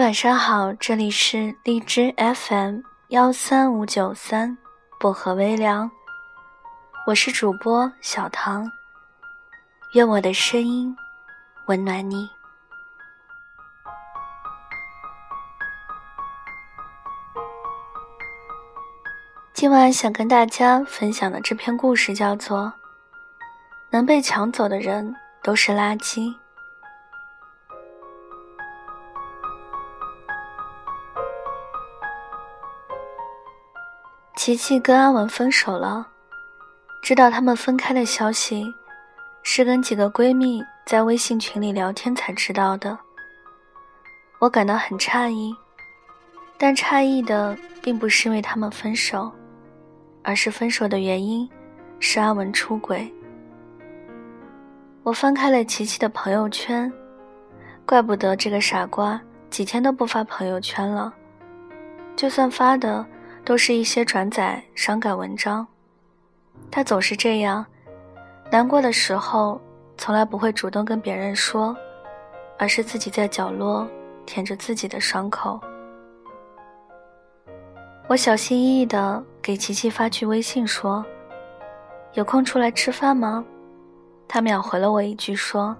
晚上好，这里是荔枝 FM 幺三五九三薄荷微凉，我是主播小唐，愿我的声音温暖你。今晚想跟大家分享的这篇故事叫做《能被抢走的人都是垃圾》。琪琪跟阿文分手了，知道他们分开的消息，是跟几个闺蜜在微信群里聊天才知道的。我感到很诧异，但诧异的并不是因为他们分手，而是分手的原因是阿文出轨。我翻开了琪琪的朋友圈，怪不得这个傻瓜几天都不发朋友圈了，就算发的。都是一些转载伤感文章，他总是这样，难过的时候从来不会主动跟别人说，而是自己在角落舔着自己的伤口。我小心翼翼地给琪琪发去微信说：“有空出来吃饭吗？”他秒回了我一句说：“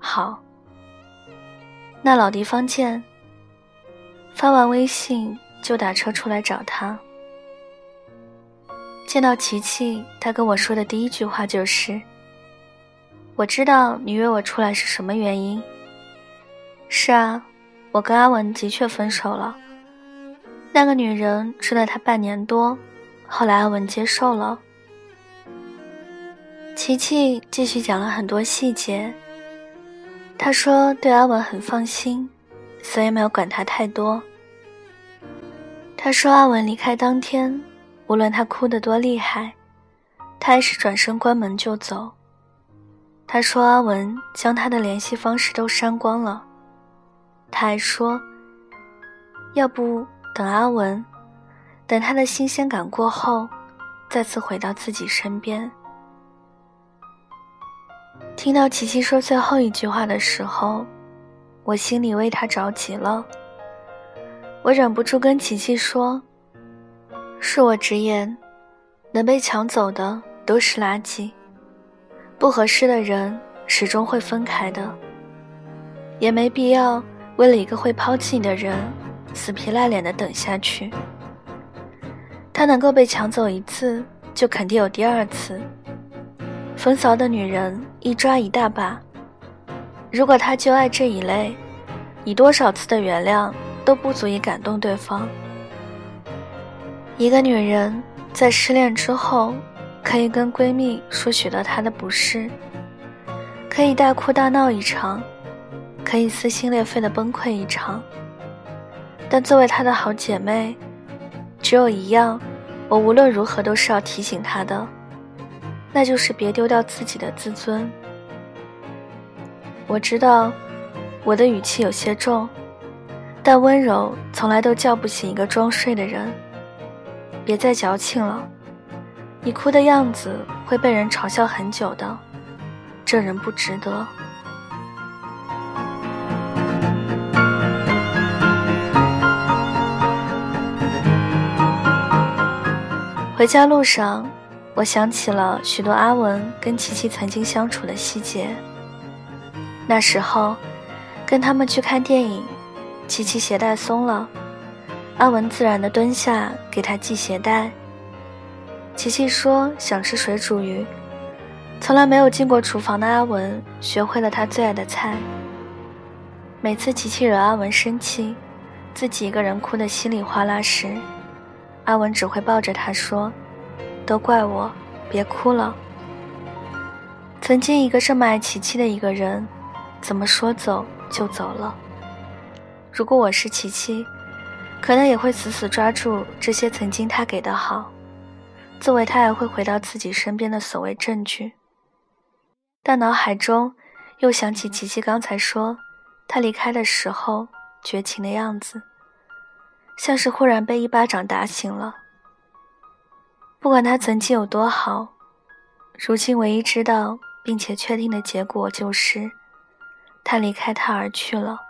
好。”那老地方见。发完微信就打车出来找他。见到琪琪，他跟我说的第一句话就是：“我知道你约我出来是什么原因。”是啊，我跟阿文的确分手了。那个女人追了他半年多，后来阿文接受了。琪琪继续讲了很多细节。他说对阿文很放心，所以没有管他太多。他说阿文离开当天。无论他哭得多厉害，他还是转身关门就走。他说阿文将他的联系方式都删光了，他还说，要不等阿文，等他的新鲜感过后，再次回到自己身边。听到琪琪说最后一句话的时候，我心里为他着急了，我忍不住跟琪琪说。恕我直言，能被抢走的都是垃圾。不合适的人始终会分开的，也没必要为了一个会抛弃你的人死皮赖脸的等下去。他能够被抢走一次，就肯定有第二次。风骚的女人一抓一大把，如果他就爱这一类，你多少次的原谅都不足以感动对方。一个女人在失恋之后，可以跟闺蜜说许多她的不是，可以大哭大闹一场，可以撕心裂肺的崩溃一场。但作为她的好姐妹，只有一样，我无论如何都是要提醒她的，那就是别丢掉自己的自尊。我知道我的语气有些重，但温柔从来都叫不醒一个装睡的人。别再矫情了，你哭的样子会被人嘲笑很久的，这人不值得。回家路上，我想起了许多阿文跟琪琪曾经相处的细节。那时候，跟他们去看电影，琪琪鞋带松了。阿文自然地蹲下给他系鞋带。琪琪说想吃水煮鱼，从来没有进过厨房的阿文学会了他最爱的菜。每次琪琪惹阿文生气，自己一个人哭得稀里哗啦时，阿文只会抱着他说：“都怪我，别哭了。”曾经一个这么爱琪琪的一个人，怎么说走就走了？如果我是琪琪。可能也会死死抓住这些曾经他给的好，作为他还会回到自己身边的所谓证据。但脑海中又想起琪琪刚才说他离开的时候绝情的样子，像是忽然被一巴掌打醒了。不管他曾经有多好，如今唯一知道并且确定的结果就是，他离开他而去了。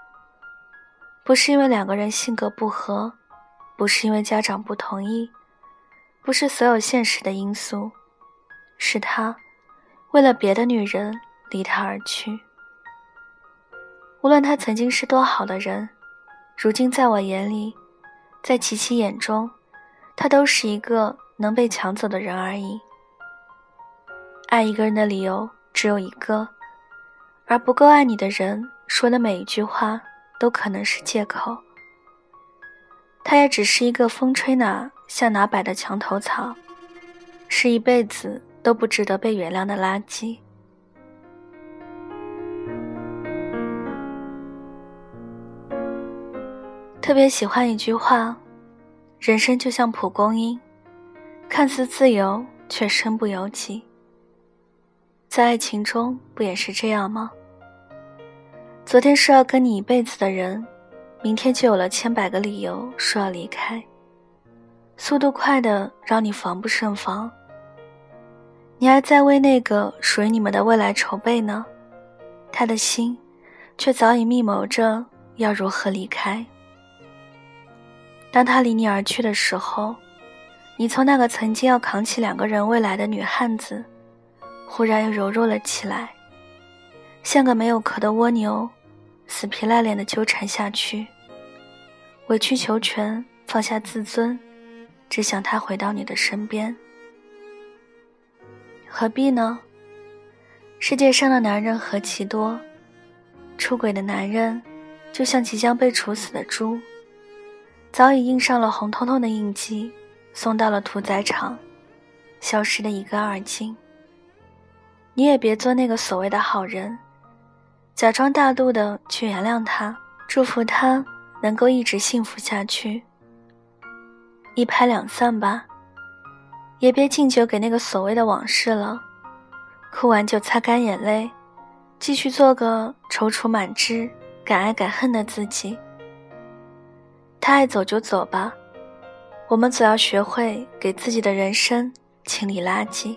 不是因为两个人性格不合，不是因为家长不同意，不是所有现实的因素，是他为了别的女人离他而去。无论他曾经是多好的人，如今在我眼里，在琪琪眼中，他都是一个能被抢走的人而已。爱一个人的理由只有一个，而不够爱你的人说的每一句话都可能是借口。他也只是一个风吹哪向哪摆的墙头草，是一辈子都不值得被原谅的垃圾。特别喜欢一句话：“人生就像蒲公英，看似自由，却身不由己。”在爱情中不也是这样吗？昨天说要跟你一辈子的人，明天就有了千百个理由说要离开，速度快的让你防不胜防。你还在为那个属于你们的未来筹备呢，他的心却早已密谋着要如何离开。当他离你而去的时候，你从那个曾经要扛起两个人未来的女汉子，忽然又柔弱了起来，像个没有壳的蜗牛，死皮赖脸的纠缠下去，委曲求全，放下自尊，只想他回到你的身边。何必呢？世界上的男人何其多，出轨的男人，就像即将被处死的猪。早已印上了红彤彤的印记，送到了屠宰场，消失的一干二净。你也别做那个所谓的好人，假装大度的去原谅他，祝福他能够一直幸福下去。一拍两散吧，也别敬酒给那个所谓的往事了，哭完就擦干眼泪，继续做个踌躇满志、敢爱敢恨的自己。他爱走就走吧，我们总要学会给自己的人生清理垃圾。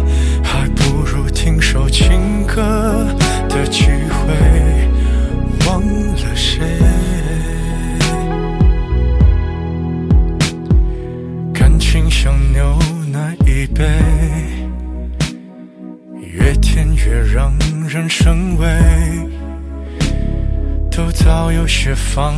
首情歌的机会，忘了谁？感情像牛奶一杯，越甜越让人生畏，都早有些防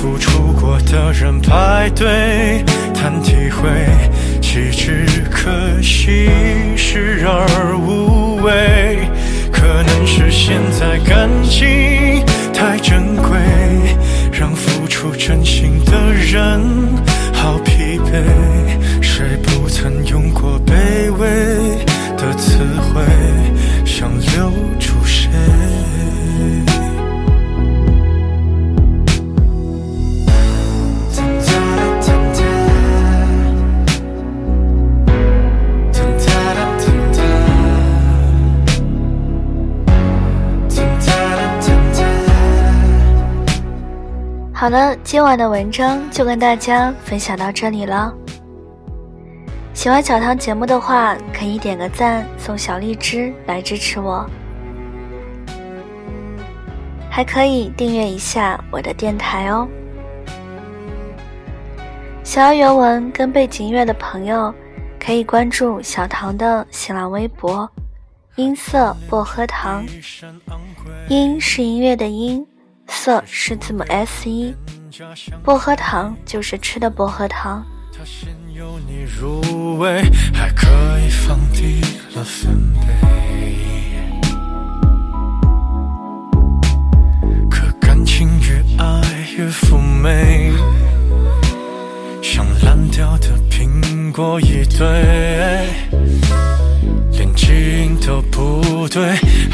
付出过的人排队谈体会，岂止可惜视而无味。可能是现在感情太珍贵，让付出真心的人好疲惫。好了，今晚的文章就跟大家分享到这里了。喜欢小唐节目的话，可以点个赞，送小荔枝来支持我，还可以订阅一下我的电台哦。想要原文跟背景音乐的朋友，可以关注小唐的新浪微博“音色薄荷糖”，音是音乐的音，色是字母 S 一，薄荷糖就是吃的薄荷糖。有你入味，还可以放低了分贝。可感情越爱越妩媚，像烂掉的苹果一堆，连基因都不对，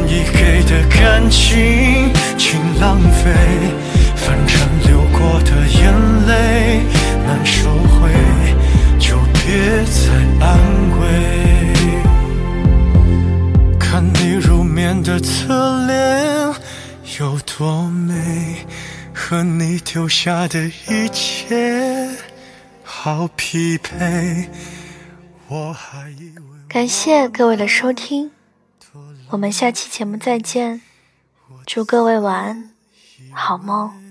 愿意给的感情，请浪费。反正流过的眼泪难收回。就别再安慰，看你入眠的侧脸有多美，和你丢下的一切好匹配。我还以为感谢各位的收听，我们下期节目再见，祝各位晚安，好梦。